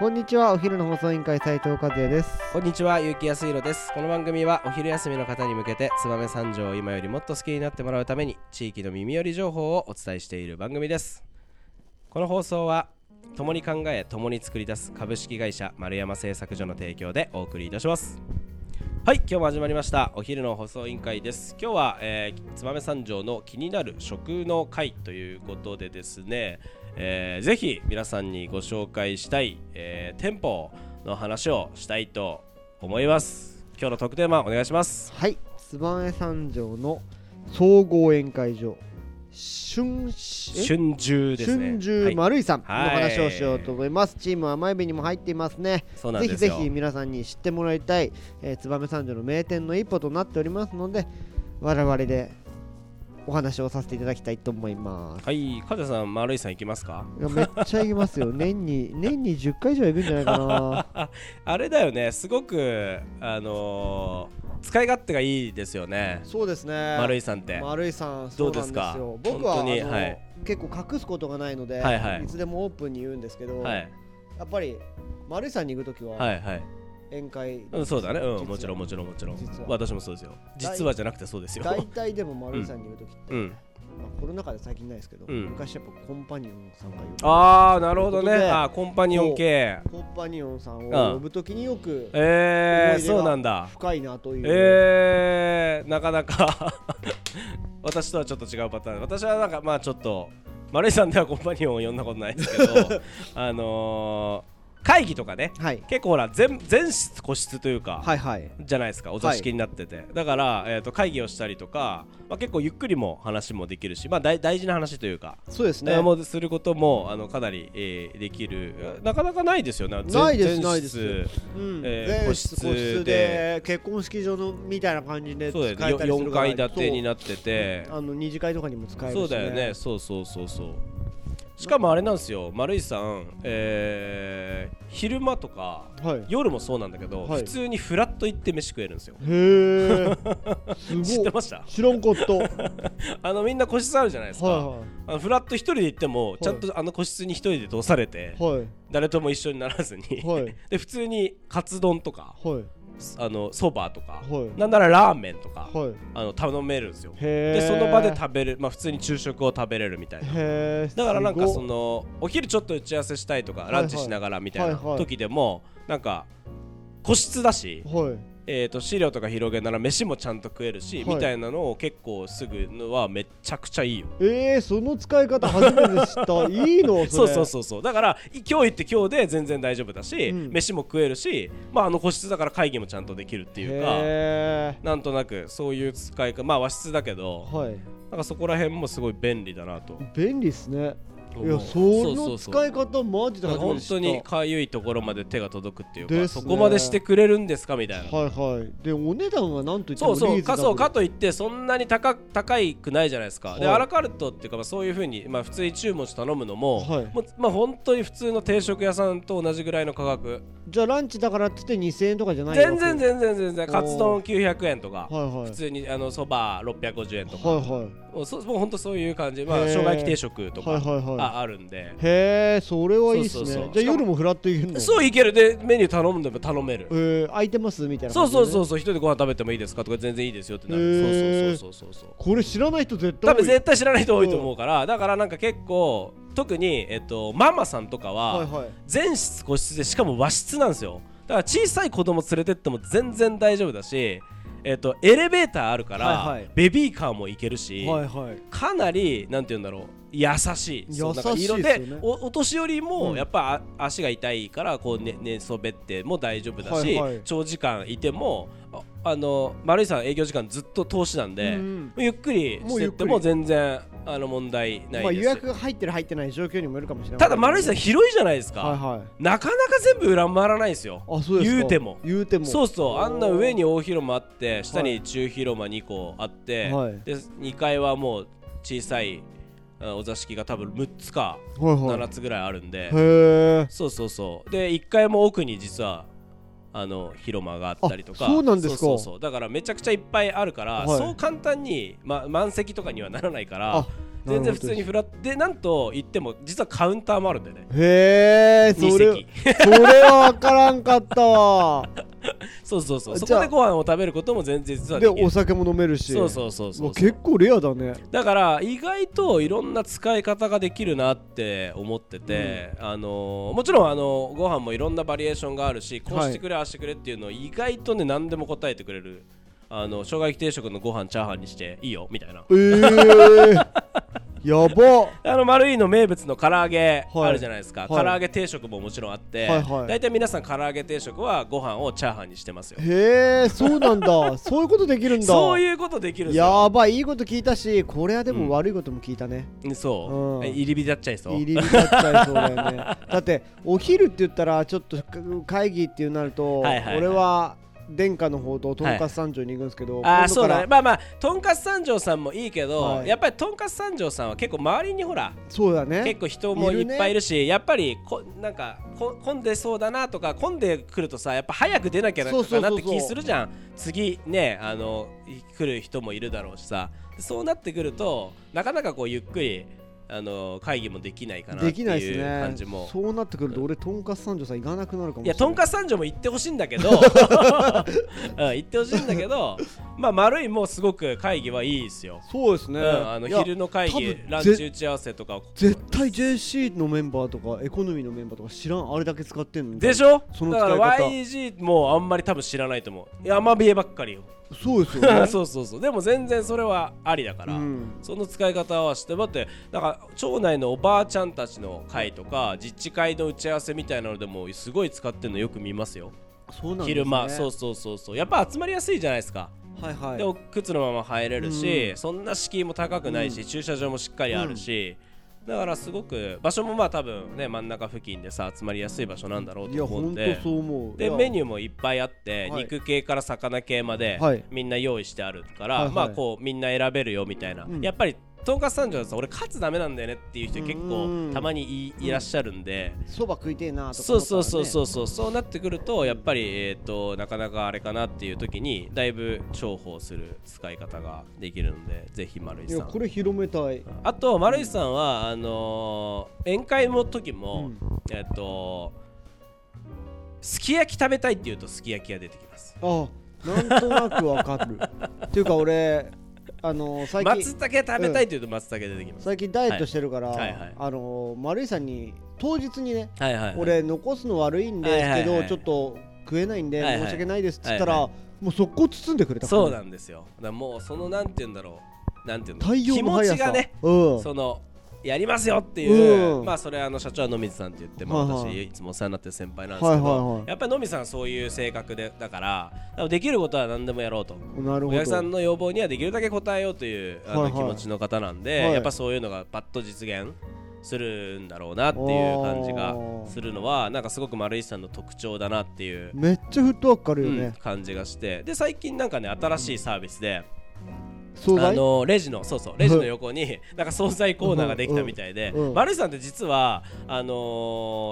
こんにちはお昼の放送委員会斉藤和也ですこんにちは、ゆうきやすいろです。この番組はお昼休みの方に向けて、燕三条を今よりもっと好きになってもらうために、地域の耳寄り情報をお伝えしている番組です。この放送は、共に考え、共に作り出す株式会社丸山製作所の提供でお送りいたします。はい、今日も始まりました。お昼の放送委員会です。今日は、えー、燕三条の気になる食の会ということでですね、えーぜひ皆さんにご紹介したい、えー店舗の話をしたいと思います。今日の特テーマお願いします。はい。燕三条の総合宴会場春え春秋ですね。春秋はい、丸井さんのはい。話をしようと思います、チームは前日にも入っていますね。ぜひぜひ皆さんに知ってもらいたい、えー、燕三条の名店の一歩となっておりますので我々でお話をさせていただきたいと思います。はい梶田さん丸井さん行きますか？めっちゃ行きますよ。年に 年に10回以上は行くんじゃないかな。あれだよね。すごくあのー使い勝手がいいですよね。そうですね。丸井さんって、丸井さんどそうですかよ。僕ははい。結構隠すことがないので、はいはい。いつでもオープンに言うんですけど、はい。やっぱり丸井さんに行くときははいはい宴会、うん、そうだね、うん、もちろんもちろんもちろん。実は。私もそうですよ。実はじゃなくてそうですよ。大体でも丸井さんに行くときって、うん。まあ、コロナ禍で最近ないですけど、うん。昔やっぱコンパニオンさんがよくああなるほどね。あーコンパニオン系。コンパニオンさんうん。を呼ぶときによくえー、思い出がそうなんだ。深いなという、えー、なかなか。私とはちょっと違うパターン。私はなんかまあちょっと丸井さんではコンパニオンを呼んだことないですけど あのー会議とかねはい。結構ほら全全室個室というか、はいはい。じゃないですかお座敷になってて、だから、えー、と会議をしたりとか、まあ、結構ゆっくりも話もできるし、まあ、大大事な話というか、そうですね。えーもうすることもあのかなり、えーできる。なかなかないですよね。ないです全ないです。うん。えー全個室で結婚式場のみたいな感じで使えたりする4から。階建てにななってて。あの二次会とかにも使えるし、ね、そうだよね。そうそうそうそうしかもあれなんですよ。丸井さん、えー昼間とかはい。夜もそうなんだけど、はい。普通にフラッと行って飯食えるんですよ。へえ 知ってました？知らんかった。は いあのみんな個室あるじゃないですか、はあのフラッと一人で行ってもちゃんとあの個室に一人で通されて、いはい。誰とも一緒にならずに、はい。で普通にカツ丼とかはいあのそばとか、はい。なんならラーメンとか、はい。あの頼めるんですよ。でその場で食べるまあ普通に昼食を食べれるみたいな。だからなんかそのお昼ちょっと打ち合わせしたいとか、はい。ランチしながらみたいなはいはい。時でもなんか個室だし、はいえー、と資料とか広げなら飯もちゃんと食えるし、はい。みたいなのを結構すぐのはめちゃくちゃいいよ。えー、その使い方初めて知った。いいの？それ。そうそうそうそう。だからい今日行って今日で全然大丈夫だし、うん。飯も食えるし、まあ、あの個室だから会議もちゃんとできるっていうかへなんとなくそういう使い方まあ和室だけどえはい。なんかそこら辺もすごい便利だなと。便利っすねいやその使い方マジで初め本当にかゆいところまで手が届くっていうか、ね。そこまでしてくれるんですかみたいな、はいはい。でお値段はなんといってもそうそうかそうかといってそんなに高高いくないじゃないですか、ではい。アラカルトっていうか、まあ、そういうふうに、まあ、普通に注文して頼むのも,、はい。もうまあ、本当に普通の定食屋さんと同じぐらいの価格。じゃあランチだからっつって2000円とかじゃない全然全然全然。カツ丼900円とか。はいはい。普通にあのそば650円とか、はいはい。もうそもう本当そういう感じ、まあ、生姜焼き定食とか、はいはいはいああるんで。へえそれはいいっすね。じゃあ夜もフラッと行けるの？そういける。でメニュー頼むんでも頼める。えー、空いてます？みたいなそうそうそううそう。一人でご飯食べてもいいですか？とか全然いいですよってなる、そうそうそうそうそうこれ知らない人絶対多分絶対知らない人多いと思うから、だからなんか結構特に、えっと、ママさんとかは、はいはい。全室個室でしかも和室なんですよ。だから小さい子供連れてっても全然大丈夫だし、えっと、エレベーターあるから、はいはい。ベビーカーも行けるし、はいはい。かなりなんて言うんだろう優しい。優しい色でねおお年寄りうん。もやっぱあ足が痛いからこう寝寝そべっても大丈夫だし、はいはい。長時間いてもああの丸井さん営業時間ずっと通しなんで、うんゆっくりしてっても全然あの問題ないです、まあ予約が入ってる入ってない状況にもよるかもしれない。ただ丸井さん広いじゃないですか、はいはい。なかなか全部裏回らないですよ。あそうですか。言うても。言うても。そうそう。あんな上に大広間あって下に中広間2個あって、はい。で2階はもう小さいあお座敷が多分6つかはいはい7つぐらいあるんで、へえそうそうそう。で1階も奥に実はあの広間があったりとか。あそうなんですか。そうそうそう。だからめちゃくちゃいっぱいあるから、はい。そう簡単に、ま、満席とかにはならないからあ全然普通にフラットでなんと言っても実はカウンターもあるんだよね。へえそ2れ席。それは分からんかったわ。そうそうそう。そこでご飯を食べることも全然実はでできる。お酒も飲めるし。そうそうそうそう結構レアだね。だから意外といろんな使い方ができるなって思ってて、あのーもちろんあのご飯もいろんなバリエーションがあるしこうしてくれ、ああしてくれっていうのを意外とね何でも答えてくれるあの生姜焼き定食のご飯チャーハンにしていいよみたいな。えー、やば。あの丸いの名物の唐揚げはい。あるじゃないですか、はい。唐揚げ定食ももちろんあって、はいはい。大体皆さん唐揚げ定食はご飯をチャーハンにしてますよ。へえそうなんだ。そういうことできるんだ。そういうことできるやばいいいこと聞いたしこれはでも悪いことも聞いたね、そう、うん。え入り浸っちゃいそう。入り浸っちゃいそうだよね。だってお昼って言ったらちょっと会議っていうなると、はいはいはい。俺は殿下の方ととんかつ三条に行くんですけど、ああそうだね。まあまあとんかつ三条さんもいいけど、はい。やっぱりとんかつ三条さんは結構周りにほらそうだね。結構人もいっぱいいるしやっぱりこなんかこ混んでそうだなとか混んでくるとさやっぱ早く出なきゃなそうそうそうそう。かなって気するじゃん。次ねあのい来る人もいるだろうしさ。そうなってくるとなかなかこうゆっくりあの会議もできないかなってできないうね。感じも。そうなってくると俺とんかつ三条さん行かなくなるかもしれない。いやとんかつ三条も行ってほしいんだけど、うん、行ってほしいんだけどまあ丸いもすごく会議はいいですよ、そうですね、うん、あの昼の会議ランチ打ち合わせとか絶対 JC のメンバーとかエコノミーのメンバーとか知らんあれだけ使ってんのに。でしょ？そのだから YG もあんまり多分知らないと思う。山冷えばっかりよ。そうですよね。そうそうそう。でも全然それはありだから、うん。その使い方はしてだってなんか町内のおばあちゃんたちの会とか自治会の打ち合わせみたいなのでもすごい使ってるのよく見ますよ。そうなんですね。昼間。そうそうそうそう。やっぱ集まりやすいじゃないですかはいはい。でも靴のまま入れるし、うん。そんな敷居も高くないし、駐車場もしっかりあるし、だからすごく場所もまあ多分ね真ん中付近でさ集まりやすい場所なんだろうと思うん本ででメニューもいっぱいあって、はい。肉系から魚系まで、はい。みんな用意してあるから、まあこうみんな選べるよみたいな、うん。やっぱりとんかつ三条さ俺カツダメなんだよねっていう人結うん構たまにいいらっしゃるんで、そば食いてえなとかそうそうそううそうそうそう。なってくるとやっぱりえっ、となかなかあれかなっていう時にだいぶ重宝する使い方ができるのでぜひ丸井いさん。やこれ広めたい。あと丸井さんはあのー宴会の時も、うん。えっ、とすき焼き食べたいっていうとすき焼きが出てきます。あなんとなくわかる。っていうか俺あの最近松茸食べたいっていうと松茸出てきます、最近ダイエットしてるから、はい。はいはい。あの丸井さんに当日にね、はいはいはい。俺残すの悪いんですけど、はいはいはい。ちょっと食えないんで、はいはい。申し訳ないですって言ったら、はいはもう速攻包んでくれたそうなんですよ。だからもうそのなんて言うんだろう。なんて言うの気持ちがねうん。そのやりますよっていう、うん。まあそれあの社長は野水さんって言って、まあ、はいはい。私いつもお世話になってる先輩なんですけど、はいはいはい。やっぱり野水さんはそういう性格でだからできることは何でもやろうと。なるほど。お客さんの要望にはできるだけ応えようというあの、はいはい。気持ちの方なんで、はい。やっぱそういうのがパッと実現するんだろうなっていう感じがするのはなんかすごく丸石さんの特徴だなっていう、めっちゃフットワークあるようんね、感じがして。で最近なんかね新しいサービスで、あのレジのそうそうレジの横になんか惣菜コーナーができたみたいで、丸井さんって実はあの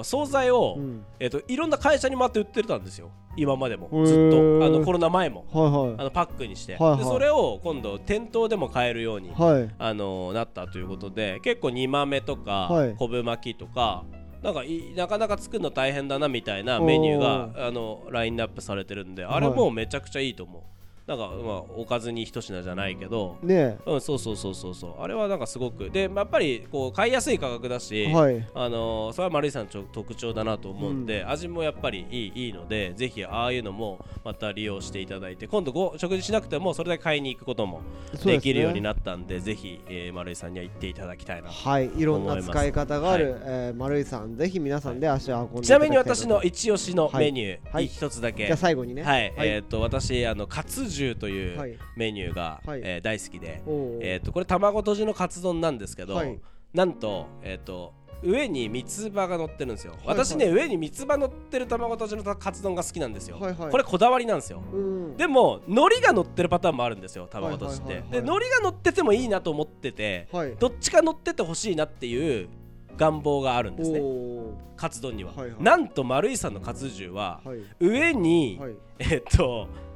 ー惣菜を、うん。えっといろんな会社に回って売ってたんですよ。今までも。ずっと。あのコロナ前も。はいはい。あのパックにして、はいはい。でそれを今度店頭でも買えるように、はい。あのーなったということで結構煮豆とか、はい。昆布巻きとかなんかいなかなか作るの大変だなみたいなメニューがあのラインナップされてるんであれもうめちゃくちゃいいと思う、なんか、まあ、おかずに一品じゃないけどねうん、そうそうそうそうそう。あれはなんかすごくで、まあやっぱりこう買いやすい価格だし、はい。あのーそれは丸井さんのちょ特徴だなと思うんで、味もやっぱりいいいいのでぜひああいうのもまた利用していただいて今度ご食事しなくてもそれだけ買いに行くこともできるようになったんでぜひ、えー丸井さんには行っていただきたいなはい。いろんな使い方がある、えー丸井さんぜひ皆さんで足を運んでちなみに私の一押しのメニュー、はい。一つだけ。じゃあ最後にね。はい、えっ、と私あのカツ重という、はい。メニューが、はい。えー大好きで、えー、とこれ卵とじのカツ丼なんですけど、はい。なんと,、えー、と上に三つ葉が乗ってるんですよ、はい私ね上に三つ葉乗ってる卵とじのカツ丼が好きなんですよ、はいはい。これこだわりなんですよ。うん。でも海苔が乗ってるパターンもあるんですよ卵とじって、はいはいはいはい。で海苔が乗っててもいいなと思っててはい。どっちか乗っててほしいなっていう願望があるんですね。おカツ丼には、はいはい。なんと丸井さんのカツ重はーはい。上に、はい。えっとん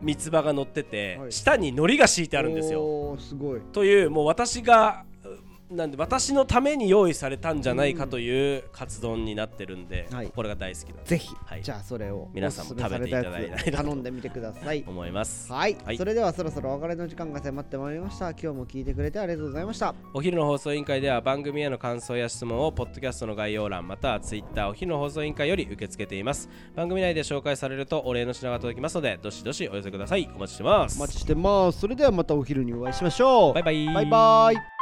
三つ葉が乗ってて、はい。下に海苔が敷いてあるんですよ。すごい。というもう私がなんで私のために用意されたんじゃないかというカツ丼になってるんで、はい。これが大好きだとぜひ、はい。じゃあそれを皆さんも食べていただいなと頼んでみてください。思います。はい、はい。それではそろそろお別れの時間が迫ってまいりました。今日も聞いてくれてありがとうございました。お昼の放送委員会では番組への感想や質問をポッドキャストの概要欄またはツイッターお昼の放送委員会より受け付けています。番組内で紹介されるとお礼の品が届きますのでどしどしお寄せください。お待ちしてます。お待ちしてます。それではまたお昼にお会いしましょう。バイバイ。バイバイ